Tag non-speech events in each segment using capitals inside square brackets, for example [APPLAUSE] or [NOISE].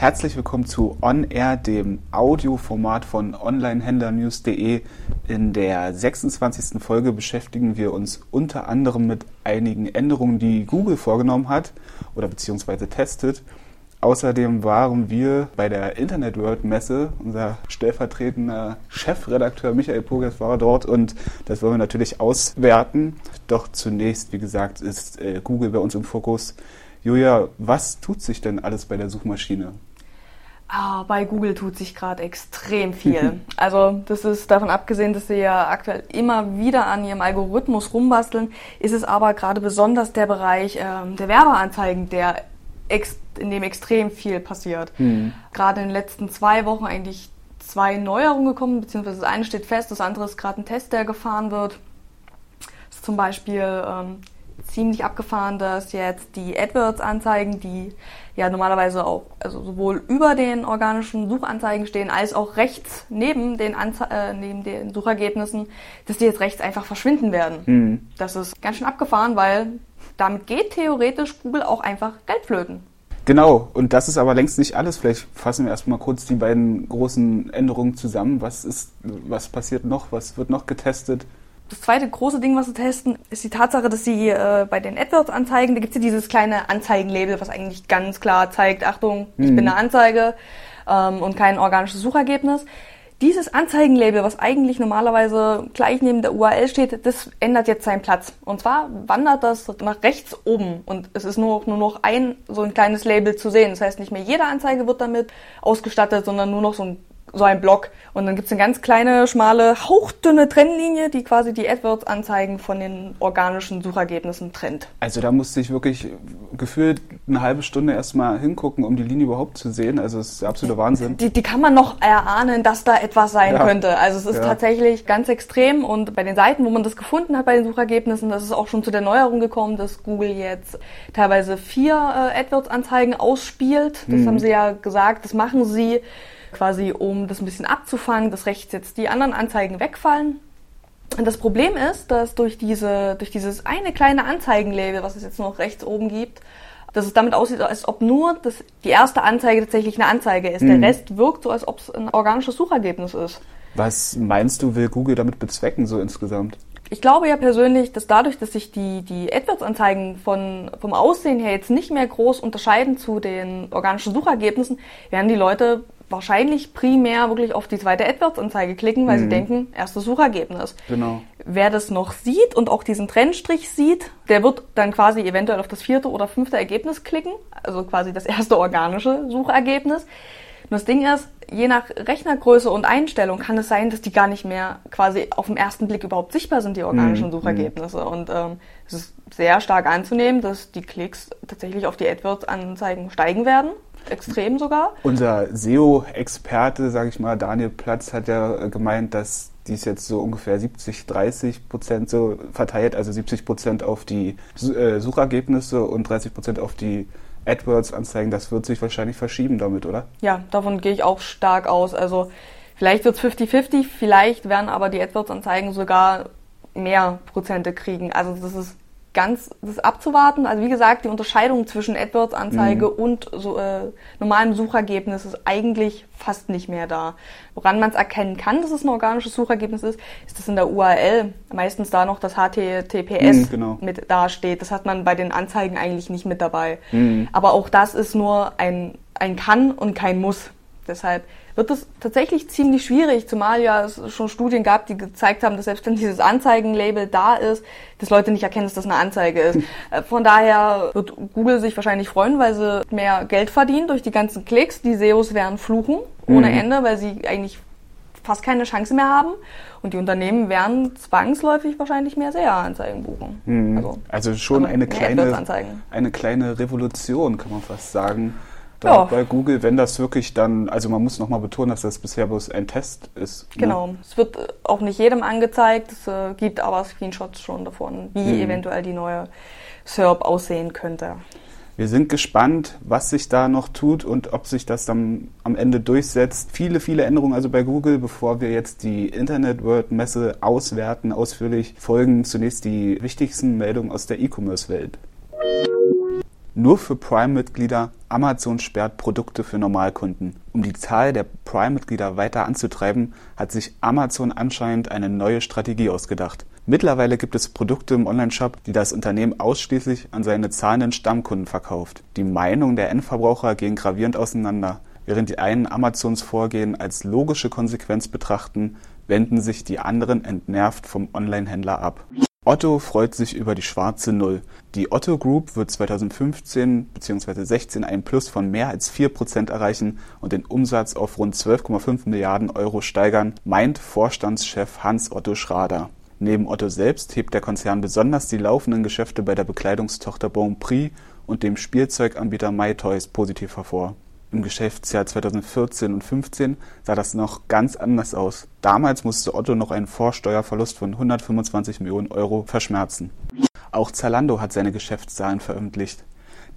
Herzlich willkommen zu On Air, dem Audioformat von onlinehändlernews.de. In der 26. Folge beschäftigen wir uns unter anderem mit einigen Änderungen, die Google vorgenommen hat oder beziehungsweise testet. Außerdem waren wir bei der Internet World Messe. Unser stellvertretender Chefredakteur Michael Poges war dort und das wollen wir natürlich auswerten. Doch zunächst, wie gesagt, ist äh, Google bei uns im Fokus. Julia, was tut sich denn alles bei der Suchmaschine? Ah, bei Google tut sich gerade extrem viel. [LAUGHS] also das ist davon abgesehen, dass sie ja aktuell immer wieder an ihrem Algorithmus rumbasteln, ist es aber gerade besonders der Bereich ähm, der Werbeanzeigen, der in dem extrem viel passiert. Mhm. Gerade in den letzten zwei Wochen eigentlich zwei Neuerungen gekommen, beziehungsweise das eine steht fest, das andere ist gerade ein Test, der gefahren wird. Das ist zum Beispiel ähm, ziemlich abgefahren, dass jetzt die AdWords-Anzeigen, die ja normalerweise auch also sowohl über den organischen Suchanzeigen stehen, als auch rechts neben den, Anze äh, neben den Suchergebnissen, dass die jetzt rechts einfach verschwinden werden. Mhm. Das ist ganz schön abgefahren, weil damit geht theoretisch Google auch einfach Geld flöten. Genau, und das ist aber längst nicht alles. Vielleicht fassen wir erstmal kurz die beiden großen Änderungen zusammen. Was ist, was passiert noch? Was wird noch getestet? Das zweite große Ding, was wir testen, ist die Tatsache, dass sie äh, bei den AdWords-Anzeigen, da gibt es ja dieses kleine Anzeigenlabel, was eigentlich ganz klar zeigt, Achtung, ich mhm. bin eine Anzeige ähm, und kein organisches Suchergebnis. Dieses Anzeigenlabel, was eigentlich normalerweise gleich neben der URL steht, das ändert jetzt seinen Platz. Und zwar wandert das nach rechts oben und es ist nur, nur noch ein so ein kleines Label zu sehen. Das heißt, nicht mehr jede Anzeige wird damit ausgestattet, sondern nur noch so ein so ein Block. Und dann gibt's eine ganz kleine, schmale, hauchdünne Trennlinie, die quasi die AdWords-Anzeigen von den organischen Suchergebnissen trennt. Also da musste ich wirklich gefühlt eine halbe Stunde erstmal hingucken, um die Linie überhaupt zu sehen. Also es ist der absolute Wahnsinn. Die, die kann man noch erahnen, dass da etwas sein ja. könnte. Also es ist ja. tatsächlich ganz extrem. Und bei den Seiten, wo man das gefunden hat bei den Suchergebnissen, das ist auch schon zu der Neuerung gekommen, dass Google jetzt teilweise vier äh, AdWords-Anzeigen ausspielt. Das mhm. haben sie ja gesagt, das machen sie quasi um das ein bisschen abzufangen, dass rechts jetzt die anderen Anzeigen wegfallen. Und das Problem ist, dass durch, diese, durch dieses eine kleine Anzeigenlabel, was es jetzt noch rechts oben gibt, dass es damit aussieht, als ob nur das, die erste Anzeige tatsächlich eine Anzeige ist. Mhm. Der Rest wirkt so, als ob es ein organisches Suchergebnis ist. Was meinst du, will Google damit bezwecken, so insgesamt? Ich glaube ja persönlich, dass dadurch, dass sich die, die AdWords-Anzeigen von, vom Aussehen her jetzt nicht mehr groß unterscheiden zu den organischen Suchergebnissen, werden die Leute wahrscheinlich primär wirklich auf die zweite AdWords-Anzeige klicken, weil mhm. sie denken, erstes Suchergebnis. Genau. Wer das noch sieht und auch diesen Trennstrich sieht, der wird dann quasi eventuell auf das vierte oder fünfte Ergebnis klicken, also quasi das erste organische Suchergebnis. Und das Ding ist, je nach Rechnergröße und Einstellung kann es sein, dass die gar nicht mehr quasi auf den ersten Blick überhaupt sichtbar sind, die organischen mhm. Suchergebnisse. Und ähm, es ist sehr stark anzunehmen, dass die Klicks tatsächlich auf die AdWords-Anzeigen steigen werden extrem sogar. Unser SEO-Experte, sage ich mal, Daniel Platz, hat ja gemeint, dass dies jetzt so ungefähr 70, 30 Prozent so verteilt, also 70 Prozent auf die äh, Suchergebnisse und 30 Prozent auf die AdWords-Anzeigen. Das wird sich wahrscheinlich verschieben damit, oder? Ja, davon gehe ich auch stark aus. Also vielleicht wird es 50-50, vielleicht werden aber die AdWords-Anzeigen sogar mehr Prozente kriegen. Also das ist ganz das abzuwarten. Also wie gesagt, die Unterscheidung zwischen AdWords-Anzeige mhm. und so, äh, normalem Suchergebnis ist eigentlich fast nicht mehr da. Woran man es erkennen kann, dass es ein organisches Suchergebnis ist, ist, dass in der URL meistens da noch das HTTPS mhm, genau. mit dasteht. Das hat man bei den Anzeigen eigentlich nicht mit dabei. Mhm. Aber auch das ist nur ein, ein Kann und kein Muss. Deshalb wird es tatsächlich ziemlich schwierig, zumal ja es schon Studien gab, die gezeigt haben, dass selbst wenn dieses Anzeigenlabel da ist, dass Leute nicht erkennen, dass das eine Anzeige ist. [LAUGHS] Äh, von daher wird Google sich wahrscheinlich freuen, weil sie mehr Geld verdienen durch die ganzen Klicks. Die SEOs werden fluchen ohne mhm. Ende, weil sie eigentlich fast keine Chance mehr haben. Und die Unternehmen werden zwangsläufig wahrscheinlich mehr SEA-Anzeigen buchen. Mhm. Also, also, schon eine kleine, eine kleine Revolution, kann man fast sagen da ja. bei Google, wenn das wirklich dann, also man muss nochmal betonen, dass das bisher bloß ein Test ist. Ne? Genau, es wird auch nicht jedem angezeigt, es äh, gibt aber Screenshots schon davon, wie mhm. eventuell die neue SERP aussehen könnte. Wir sind gespannt, was sich da noch tut und ob sich das dann am Ende durchsetzt. Viele, viele Änderungen also bei Google, bevor wir jetzt die Internet World Messe auswerten, ausführlich folgen zunächst die wichtigsten Meldungen aus der E-Commerce-Welt. Nur für Prime-Mitglieder, Amazon sperrt Produkte für Normalkunden. Um die Zahl der Prime-Mitglieder weiter anzutreiben, hat sich Amazon anscheinend eine neue Strategie ausgedacht. Mittlerweile gibt es Produkte im Onlineshop, die das Unternehmen ausschließlich an seine zahlenden Stammkunden verkauft. Die Meinungen der Endverbraucher gehen gravierend auseinander. Während die einen Amazons Vorgehen als logische Konsequenz betrachten, wenden sich die anderen entnervt vom Onlinehändler ab. Otto freut sich über die schwarze Null. Die Otto Group wird 2015 bzw. 16 ein Plus von mehr als 4% erreichen und den Umsatz auf rund 12,5 Milliarden Euro steigern, meint Vorstandschef Hans-Otto Schrader. Neben Otto selbst hebt der Konzern besonders die laufenden Geschäfte bei der Bekleidungstochter Bonprix und dem Spielzeuganbieter MyToys positiv hervor. Im Geschäftsjahr 2014 und 2015 sah das noch ganz anders aus. Damals musste Otto noch einen Vorsteuerverlust von 125 Millionen Euro verschmerzen. Auch Zalando hat seine Geschäftszahlen veröffentlicht.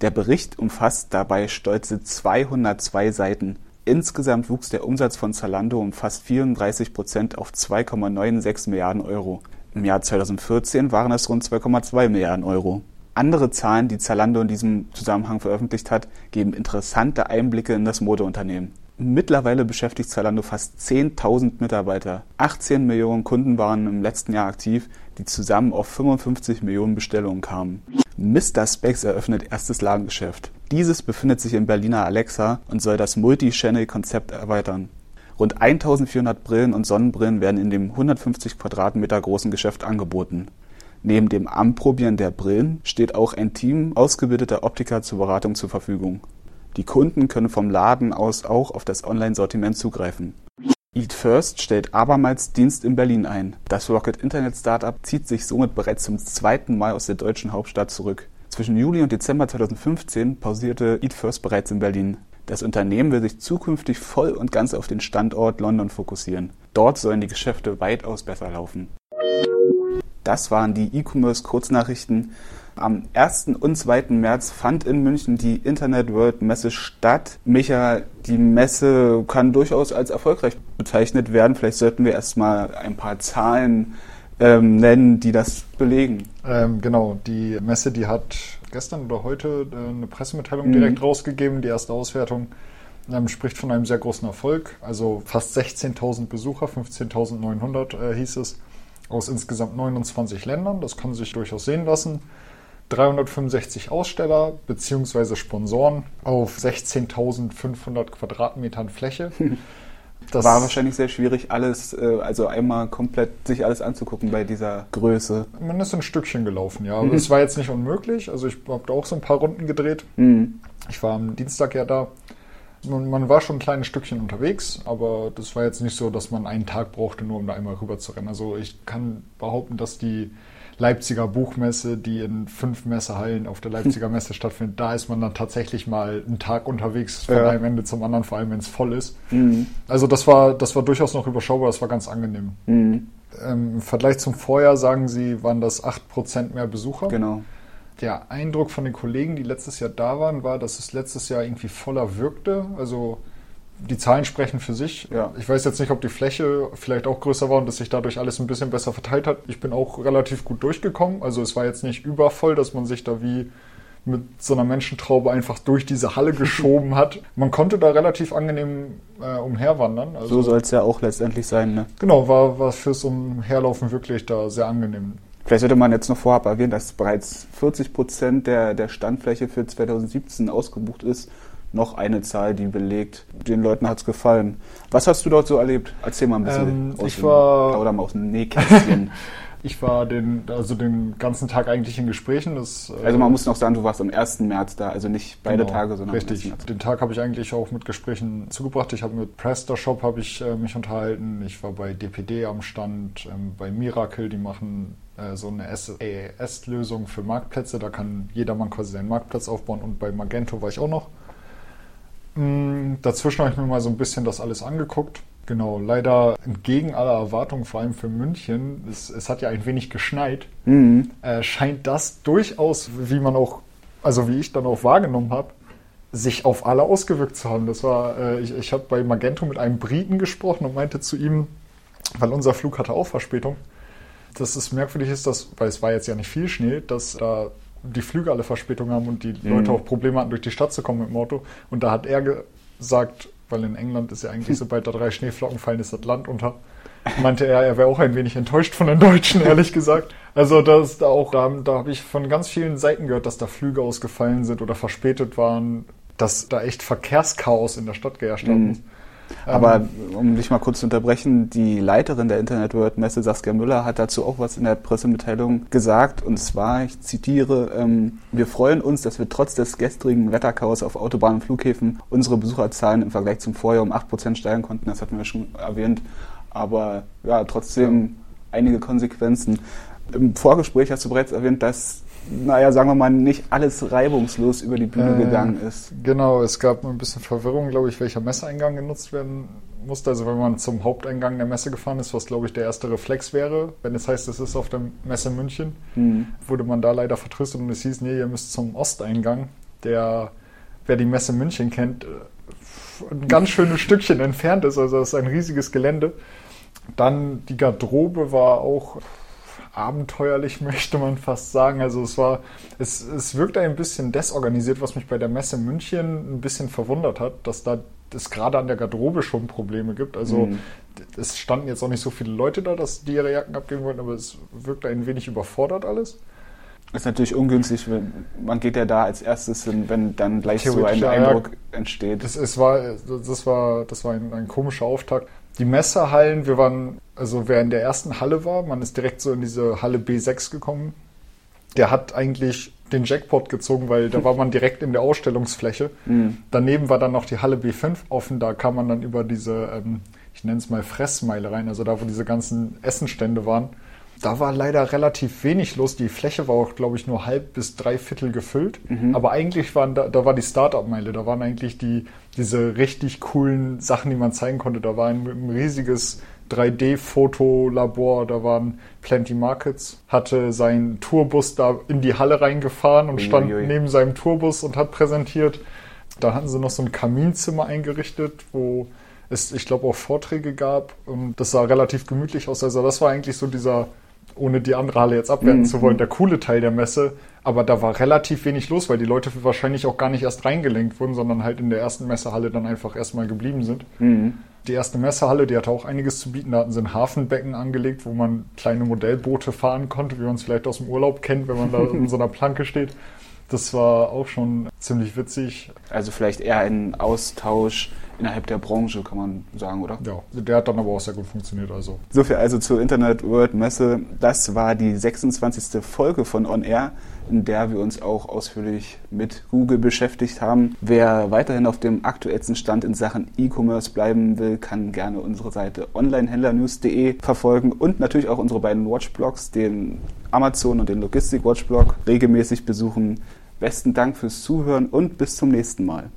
Der Bericht umfasst dabei stolze 202 Seiten. Insgesamt wuchs der Umsatz von Zalando um fast 34 Prozent auf 2,96 Milliarden Euro. Im Jahr 2014 waren es rund 2,2 Milliarden Euro. Andere Zahlen, die Zalando in diesem Zusammenhang veröffentlicht hat, geben interessante Einblicke in das Modeunternehmen. Mittlerweile beschäftigt Zalando fast 10.000 Mitarbeiter. 18 Millionen Kunden waren im letzten Jahr aktiv, die zusammen auf 55 Millionen Bestellungen kamen. Mr. Specs eröffnet erstes Ladengeschäft. Dieses befindet sich im Berliner Alexa und soll das Multi-Channel-Konzept erweitern. Rund 1400 Brillen und Sonnenbrillen werden in dem 150 Quadratmeter großen Geschäft angeboten. Neben dem Anprobieren der Brillen steht auch ein Team ausgebildeter Optiker zur Beratung zur Verfügung. Die Kunden können vom Laden aus auch auf das Online-Sortiment zugreifen. Eat First stellt abermals Dienst in Berlin ein. Das Rocket Internet Startup zieht sich somit bereits zum zweiten Mal aus der deutschen Hauptstadt zurück. Zwischen Juli und Dezember 2015 pausierte Eat First bereits in Berlin. Das Unternehmen will sich zukünftig voll und ganz auf den Standort London fokussieren. Dort sollen die Geschäfte weitaus besser laufen. Das waren die E-Commerce-Kurznachrichten. Am 1. und 2. März fand in München die Internet World Messe statt. Micha, die Messe kann durchaus als erfolgreich bezeichnet werden. Vielleicht sollten wir erstmal ein paar Zahlen ähm, nennen, die das belegen. Ähm, genau, die Messe, die hat gestern oder heute äh, eine Pressemitteilung mhm. direkt rausgegeben, die erste Auswertung. Ähm, spricht von einem sehr großen Erfolg. Also fast 16.000 Besucher, 15.900 äh, hieß es aus insgesamt 29 Ländern. Das kann sich durchaus sehen lassen. 365 Aussteller bzw. Sponsoren auf 16.500 Quadratmetern Fläche. [LAUGHS] Das war wahrscheinlich sehr schwierig, alles, äh, also einmal komplett sich alles anzugucken bei dieser Größe. Man ist ein Stückchen gelaufen, ja. [LAUGHS] Aber es war jetzt nicht unmöglich. Also ich habe da auch so ein paar Runden gedreht. Mhm. Ich war am Dienstag ja da man, man, war schon ein kleines Stückchen unterwegs, aber das war jetzt nicht so, dass man einen Tag brauchte, nur um da einmal rüber zu rennen. Also ich kann behaupten, dass die Leipziger Buchmesse, die in fünf Messehallen auf der Leipziger [LAUGHS] Messe stattfindet, da ist man dann tatsächlich mal einen Tag unterwegs von ja. einem Ende zum anderen, vor allem wenn es voll ist. Mhm. Also das war, das war durchaus noch überschaubar, das war ganz angenehm. Mhm. Ähm, Im Vergleich zum Vorjahr, sagen Sie, waren das 8% mehr Besucher. Genau der Eindruck von den Kollegen, die letztes Jahr da waren, war, dass es letztes Jahr irgendwie voller wirkte. Also die Zahlen sprechen für sich. Ja. Ich weiß jetzt nicht, ob die Fläche vielleicht auch größer war und dass sich dadurch alles ein bisschen besser verteilt hat. Ich bin auch relativ gut durchgekommen. Also es war jetzt nicht übervoll, dass man sich da wie mit so einer Menschentraube einfach durch diese Halle [LAUGHS] geschoben hat. Man konnte da relativ angenehm äh, umherwandern. Also, so soll es ja auch letztendlich sein. Ne? Genau, war, war fürs Umherlaufen wirklich da sehr angenehm. Vielleicht sollte man jetzt noch vorab erwähnen, dass bereits 40 Prozent der, der Standfläche für 2017 ausgebucht ist. Noch eine Zahl, die belegt, den Leuten hat es gefallen. Was hast du dort so erlebt? Erzähl mal ein bisschen. Ähm, aus ich dem, war, oder mal aus dem Nähkästchen. [LAUGHS] ich war den, also den ganzen Tag eigentlich in Gesprächen. Das, äh, also man muss noch sagen, du warst am 1. März da, also nicht beide genau, Tage, sondern richtig. Den Tag habe ich eigentlich auch mit Gesprächen zugebracht. Ich habe mit PrestaShop habe ich äh, mich unterhalten. Ich war bei DPD am Stand, ähm, bei Miracle, die machen so eine AES-Lösung für Marktplätze. Da kann jedermann quasi seinen Marktplatz aufbauen und bei Magento war ich auch noch. Mm, dazwischen habe ich mir mal so ein bisschen das alles angeguckt. Genau, leider entgegen aller Erwartungen, vor allem für München, es, es hat ja ein wenig geschneit, mhm. äh, scheint das durchaus, wie man auch, also wie ich dann auch wahrgenommen habe, sich auf alle ausgewirkt zu haben. Das war, äh, ich, ich habe bei Magento mit einem Briten gesprochen und meinte zu ihm, weil unser Flug hatte auch Verspätung, dass es merkwürdig ist, dass, weil es war jetzt ja nicht viel Schnee, dass da die Flüge alle Verspätung haben und die Leute auch Probleme hatten, durch die Stadt zu kommen mit dem Auto. Und da hat er gesagt, weil in England ist ja eigentlich, [LAUGHS] sobald da drei Schneeflocken fallen, ist das Land unter. Meinte er, er wäre auch ein wenig enttäuscht von den Deutschen, [LAUGHS] ehrlich gesagt. Also das da auch, da, da habe ich von ganz vielen Seiten gehört, dass da Flüge ausgefallen sind oder verspätet waren, dass da echt Verkehrschaos in der Stadt geherrscht hat. Aber um dich mal kurz zu unterbrechen, die Leiterin der Internet World Messe, Saskia Müller, hat dazu auch was in der Pressemitteilung gesagt. Und zwar, ich zitiere, ähm, wir freuen uns, dass wir trotz des gestrigen Wetterchaos auf Autobahnen und Flughäfen unsere Besucherzahlen im Vergleich zum Vorjahr um 8% steigen konnten. Das hatten wir schon erwähnt. Aber ja, trotzdem einige Konsequenzen. Im Vorgespräch hast du bereits erwähnt, dass naja, sagen wir mal, nicht alles reibungslos über die Bühne äh, gegangen ist. Genau, es gab ein bisschen Verwirrung, glaube ich, welcher Messeeingang genutzt werden musste. Also wenn man zum Haupteingang der Messe gefahren ist, was glaube ich der erste Reflex wäre, wenn es heißt, es ist auf der Messe München, mhm. wurde man da leider vertröstet und es hieß, nee, ihr müsst zum Osteingang, der, wer die Messe München kennt, ein ganz schönes Stückchen entfernt ist. Also das ist ein riesiges Gelände. Dann die Garderobe war auch abenteuerlich, [LAUGHS] möchte man fast sagen. Also es war, es, es wirkte ein bisschen desorganisiert, was mich bei der Messe München ein bisschen verwundert hat, dass da es gerade an der Garderobe schon Probleme gibt. Also mhm. es standen jetzt auch nicht so viele Leute da, dass die ihre Jacken abgeben wollten, aber es wirkte ein wenig überfordert alles. Ist natürlich ungünstig, wenn, man geht ja da als erstes hin, wenn dann gleich so ein Eindruck entsteht. Das, es war, das war, das war ein, ein komischer Auftakt die Messehallen, wir waren, also wer in der ersten Halle war, man ist direkt so in diese Halle B6 gekommen. Der hat eigentlich den Jackpot gezogen, weil da war man direkt in der Ausstellungsfläche. [LAUGHS] Mhm. Daneben war dann noch die Halle B5 offen, da kam man dann über diese, ähm, ich nenne es mal Fressmeile rein, also da, wo diese ganzen Essenstände waren. Da war leider relativ wenig los. Die Fläche war auch, glaube ich, nur halb bis drei Viertel gefüllt. Mhm. Aber eigentlich waren da, da war die Startup-Meile. Da waren eigentlich die, diese richtig coolen Sachen, die man zeigen konnte. Da war ein, ein riesiges 3D-Fotolabor, da waren Plenty Markets, hatte seinen Tourbus da in die Halle reingefahren und stand Uiuiui. neben seinem Tourbus und hat präsentiert. Da hatten sie noch so ein Kaminzimmer eingerichtet, wo es, ich glaube, auch Vorträge gab und das sah relativ gemütlich aus. Also das war eigentlich so dieser ohne die andere Halle jetzt abwerten mhm. zu wollen, der coole Teil der Messe. Aber da war relativ wenig los, weil die Leute wahrscheinlich auch gar nicht erst reingelenkt wurden, sondern halt in der ersten Messehalle dann einfach erstmal geblieben sind. Mhm. Die erste Messehalle, die hatte auch einiges zu bieten. Da hatten sie ein Hafenbecken angelegt, wo man kleine Modellboote fahren konnte, wie man es vielleicht aus dem Urlaub kennt, wenn man da in [LAUGHS] so einer Planke steht. Das war auch schon ziemlich witzig. Also vielleicht eher ein Austausch innerhalb der Branche, kann man sagen, oder? Ja, der hat dann aber auch sehr gut funktioniert. Also. So viel also zur Internet World Messe. Das war die 26. Folge von On Air, in der wir uns auch ausführlich mit Google beschäftigt haben. Wer weiterhin auf dem aktuellsten Stand in Sachen E-Commerce bleiben will, kann gerne unsere Seite onlinehändlernews.de verfolgen und natürlich auch unsere beiden Watchblogs, den Amazon und den Logistik Watchblog, regelmäßig besuchen. Besten Dank fürs Zuhören und bis zum nächsten Mal.